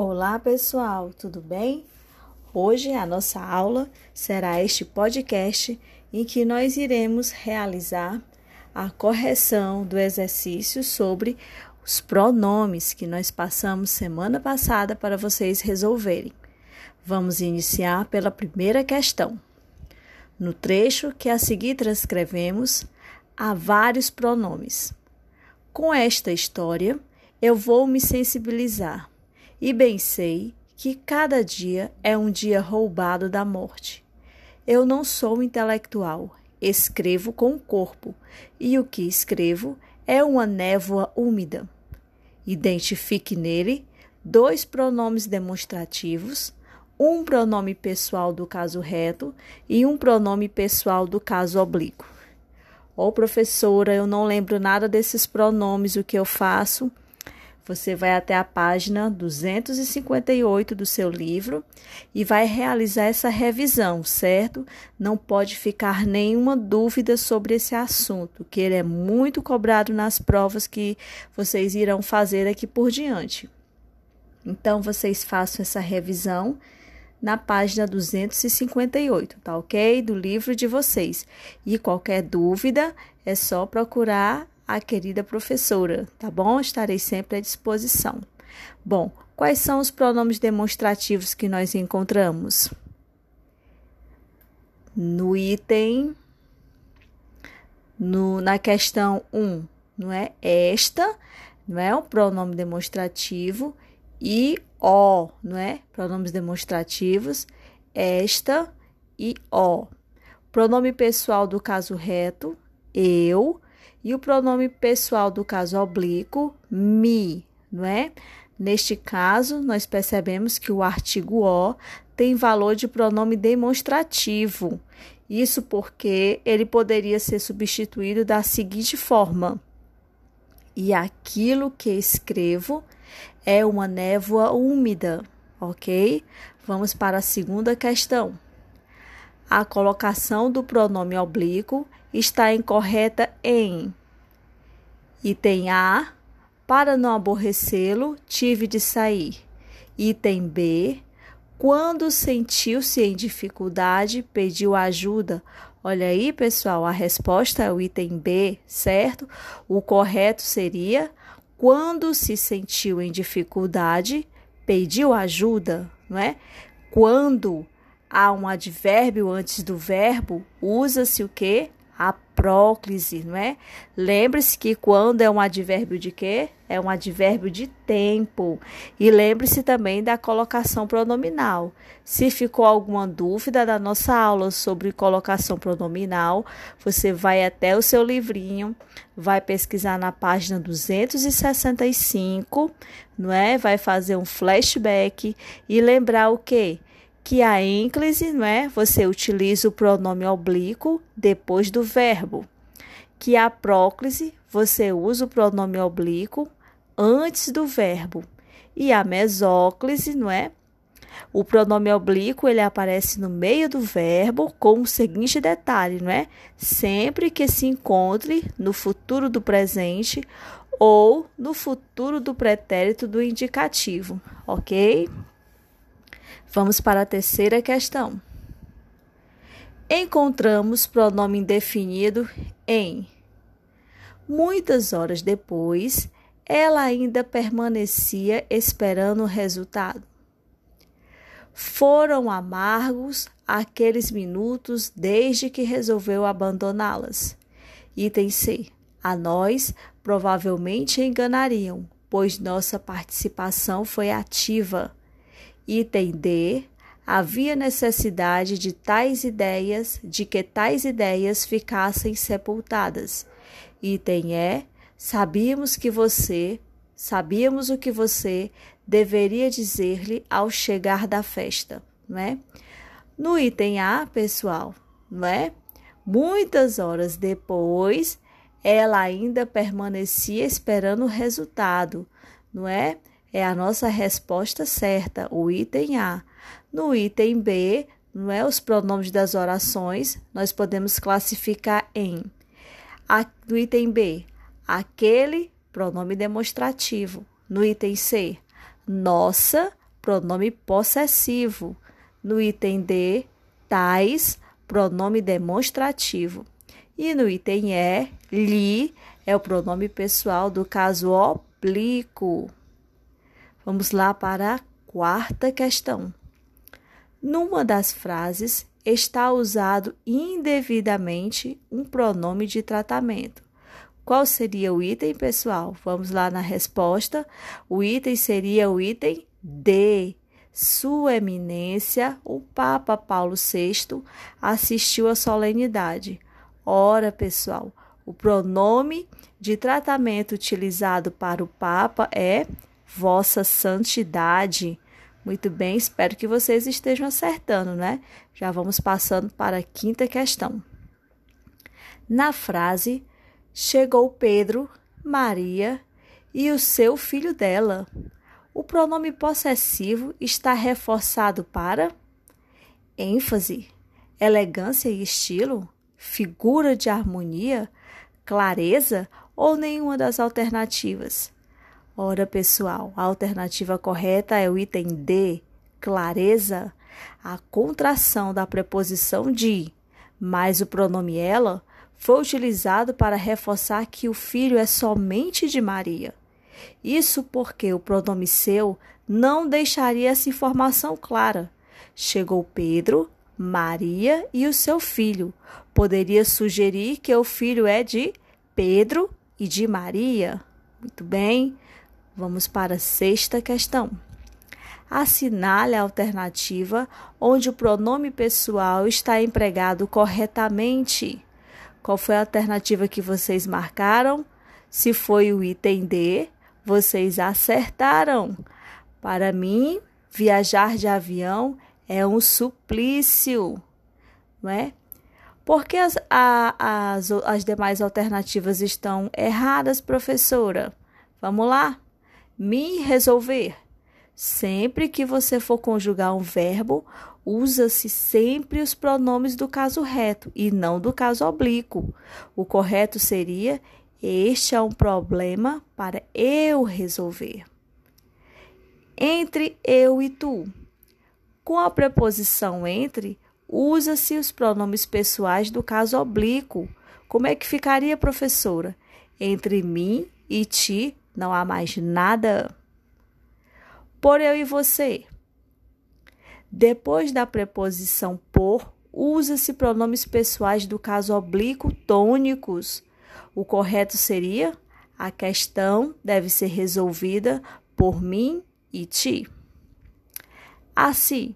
Olá, pessoal, tudo bem? Hoje a nossa aula será este podcast em que nós iremos realizar a correção do exercício sobre os pronomes que nós passamos semana passada para vocês resolverem. Vamos iniciar pela primeira questão. No trecho que a seguir transcrevemos, há vários pronomes. Com esta história, eu vou me sensibilizar e bem sei que cada dia é um dia roubado da morte. Eu não sou intelectual, escrevo com o corpo, e o que escrevo é uma névoa úmida. Identifique nele dois pronomes demonstrativos, um pronome pessoal do caso reto e um pronome pessoal do caso oblíquo. Ô oh, professora, eu não lembro nada desses pronomes, o que eu faço? Você vai até a página 258 do seu livro e vai realizar essa revisão, certo? Não pode ficar nenhuma dúvida sobre esse assunto, que ele é muito cobrado nas provas que vocês irão fazer aqui por diante. Então, vocês façam essa revisão na página 258, tá ok? Do livro de vocês. E qualquer dúvida é só procurar a querida professora, tá bom? Estarei sempre à disposição. Bom, quais são os pronomes demonstrativos que nós encontramos? No item, no, na questão 1, não é? Esta, não é? O pronome demonstrativo e o, não é? Pronomes demonstrativos, esta e o. Pronome pessoal do caso reto, eu e o pronome pessoal do caso oblíquo, me, não é? Neste caso, nós percebemos que o artigo o tem valor de pronome demonstrativo. Isso porque ele poderia ser substituído da seguinte forma: E aquilo que escrevo é uma névoa úmida, ok? Vamos para a segunda questão. A colocação do pronome oblíquo está incorreta em item A, para não aborrecê-lo, tive de sair. Item B, quando sentiu-se em dificuldade, pediu ajuda. Olha aí, pessoal, a resposta é o item B, certo? O correto seria quando se sentiu em dificuldade, pediu ajuda, não é? Quando há um advérbio antes do verbo, usa-se o que? A próclise, não é? Lembre-se que quando é um advérbio de quê? É um advérbio de tempo. E lembre-se também da colocação pronominal. Se ficou alguma dúvida da nossa aula sobre colocação pronominal, você vai até o seu livrinho, vai pesquisar na página 265, não é? Vai fazer um flashback e lembrar o quê? Que a ênclise, é? Você utiliza o pronome oblíquo depois do verbo. Que a próclise, você usa o pronome oblíquo antes do verbo. E a mesóclise, não é? O pronome oblíquo ele aparece no meio do verbo com o seguinte detalhe, não é? Sempre que se encontre no futuro do presente ou no futuro do pretérito do indicativo, ok? Vamos para a terceira questão. Encontramos pronome indefinido em. Muitas horas depois, ela ainda permanecia esperando o resultado. Foram amargos aqueles minutos desde que resolveu abandoná-las. Item C. A nós provavelmente enganariam, pois nossa participação foi ativa. Item D. Havia necessidade de tais ideias, de que tais ideias ficassem sepultadas. Item E. Sabíamos que você, sabíamos o que você deveria dizer-lhe ao chegar da festa, não é? No item A, pessoal, não é? Muitas horas depois, ela ainda permanecia esperando o resultado, não é? É a nossa resposta certa, o item A. No item B, não é os pronomes das orações, nós podemos classificar em a, no item B, aquele pronome demonstrativo. No item C, nossa pronome possessivo. No item D, tais, pronome demonstrativo. E no item E, li, é o pronome pessoal do caso oblíquo. Vamos lá para a quarta questão. Numa das frases está usado indevidamente um pronome de tratamento. Qual seria o item, pessoal? Vamos lá na resposta. O item seria o item D. Sua Eminência, o Papa Paulo VI, assistiu à solenidade. Ora, pessoal, o pronome de tratamento utilizado para o Papa é Vossa Santidade. Muito bem, espero que vocês estejam acertando, né? Já vamos passando para a quinta questão. Na frase, chegou Pedro, Maria e o seu filho dela. O pronome possessivo está reforçado para ênfase, elegância e estilo, figura de harmonia, clareza ou nenhuma das alternativas. Ora, pessoal, a alternativa correta é o item D, clareza, a contração da preposição de, mais o pronome ela foi utilizado para reforçar que o filho é somente de Maria. Isso porque o pronome seu não deixaria essa informação clara. Chegou Pedro, Maria e o seu filho. Poderia sugerir que o filho é de Pedro e de Maria. Muito bem, vamos para a sexta questão. Assinale a alternativa onde o pronome pessoal está empregado corretamente. Qual foi a alternativa que vocês marcaram? Se foi o item D, vocês acertaram. Para mim, viajar de avião é um suplício, não é? Por que as, a, as, as demais alternativas estão erradas, professora? Vamos lá? Me resolver. Sempre que você for conjugar um verbo, usa-se sempre os pronomes do caso reto e não do caso oblíquo. O correto seria: Este é um problema para eu resolver. Entre eu e tu. Com a preposição entre, usa-se os pronomes pessoais do caso oblíquo. Como é que ficaria, professora? Entre mim e ti não há mais nada por eu e você. Depois da preposição por, usa-se pronomes pessoais do caso oblíquo tônicos. O correto seria: a questão deve ser resolvida por mim e ti. Assim,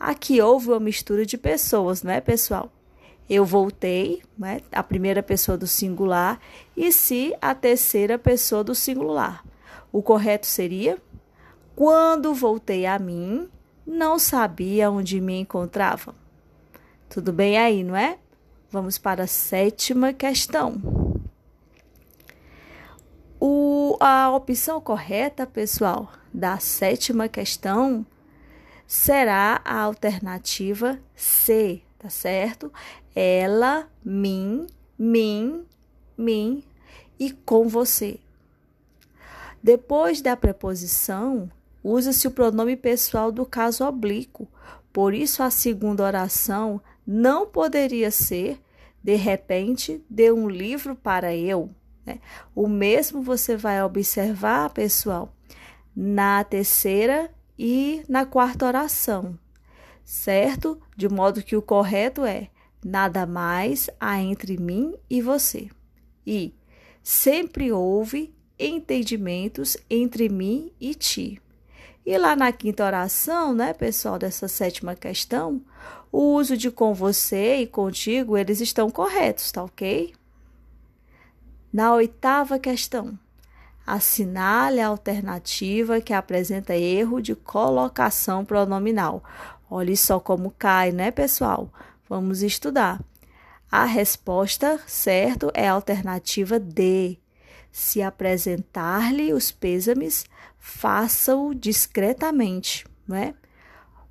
aqui houve uma mistura de pessoas, não é, pessoal? Eu voltei, né, a primeira pessoa do singular, e se a terceira pessoa do singular. O correto seria quando voltei a mim, não sabia onde me encontrava. Tudo bem aí, não é? Vamos para a sétima questão. O, a opção correta, pessoal, da sétima questão será a alternativa C, tá certo? Ela, mim, mim, mim e com você. Depois da preposição, usa-se o pronome pessoal do caso oblíquo. Por isso, a segunda oração não poderia ser, de repente, dê um livro para eu. Né? O mesmo você vai observar, pessoal, na terceira e na quarta oração, certo? De modo que o correto é: nada mais há entre mim e você. E sempre houve entendimentos entre mim e ti. E lá na quinta oração, né, pessoal, dessa sétima questão, o uso de com você e contigo, eles estão corretos, tá ok? Na oitava questão, assinale a alternativa que apresenta erro de colocação pronominal. Olhe só como cai, né, pessoal? Vamos estudar. A resposta certo é a alternativa D. Se apresentar-lhe os pêsames, faça-o discretamente, né?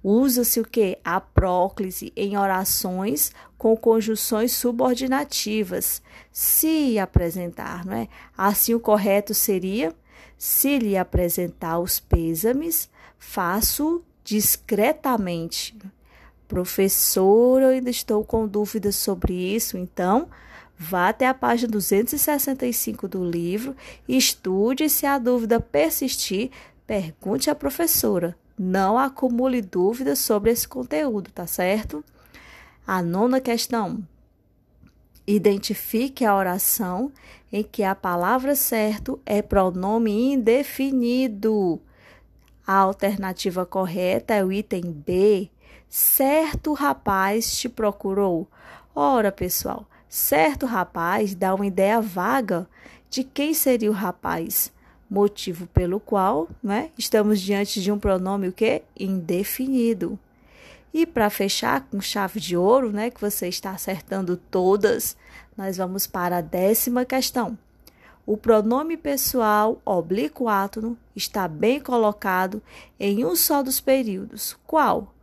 Usa-se o que? A próclise em orações com conjunções subordinativas, se apresentar, não é? Assim o correto seria: se lhe apresentar os pêsames, Faço discretamente. Professor, eu ainda estou com dúvidas sobre isso, então vá até a página 265 do livro, estude e se a dúvida persistir, pergunte à professora. Não acumule dúvidas sobre esse conteúdo, tá certo? A nona questão. Identifique a oração em que a palavra certo é pronome indefinido. A alternativa correta é o item B. Certo rapaz te procurou. Ora, pessoal, certo rapaz dá uma ideia vaga de quem seria o rapaz, motivo pelo qual né, estamos diante de um pronome o quê? indefinido. E para fechar com chave de ouro, né, que você está acertando todas, nós vamos para a décima questão. O pronome pessoal oblíquo átono está bem colocado em um só dos períodos. Qual?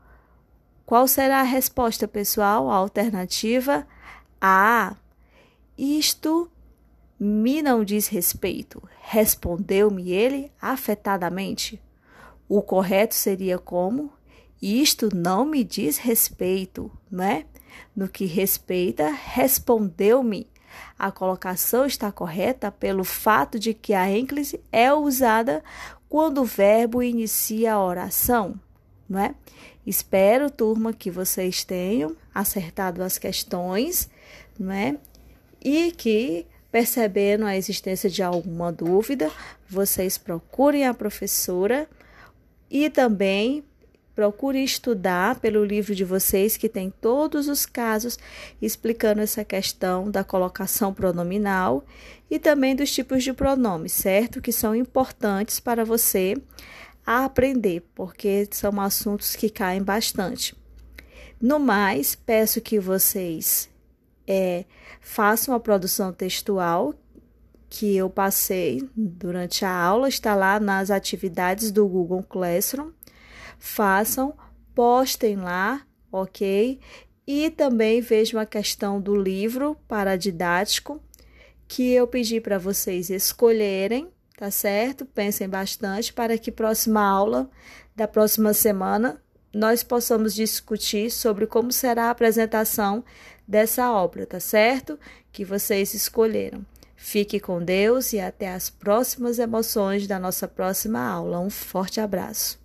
Qual será a resposta pessoal? A alternativa A. Isto me não diz respeito. Respondeu-me ele afetadamente. O correto seria como? Isto não me diz respeito, não é? No que respeita, respondeu-me. A colocação está correta pelo fato de que a ênclise é usada quando o verbo inicia a oração, não é? Espero, turma, que vocês tenham acertado as questões, não é? E que percebendo a existência de alguma dúvida, vocês procurem a professora e também Procure estudar pelo livro de vocês que tem todos os casos explicando essa questão da colocação pronominal e também dos tipos de pronomes, certo? Que são importantes para você aprender, porque são assuntos que caem bastante. No mais, peço que vocês é, façam a produção textual que eu passei durante a aula, está lá nas atividades do Google Classroom façam, postem lá, ok? E também vejam a questão do livro paradidático que eu pedi para vocês escolherem, tá certo? Pensem bastante para que próxima aula da próxima semana nós possamos discutir sobre como será a apresentação dessa obra, tá certo? Que vocês escolheram. Fique com Deus e até as próximas emoções da nossa próxima aula. Um forte abraço.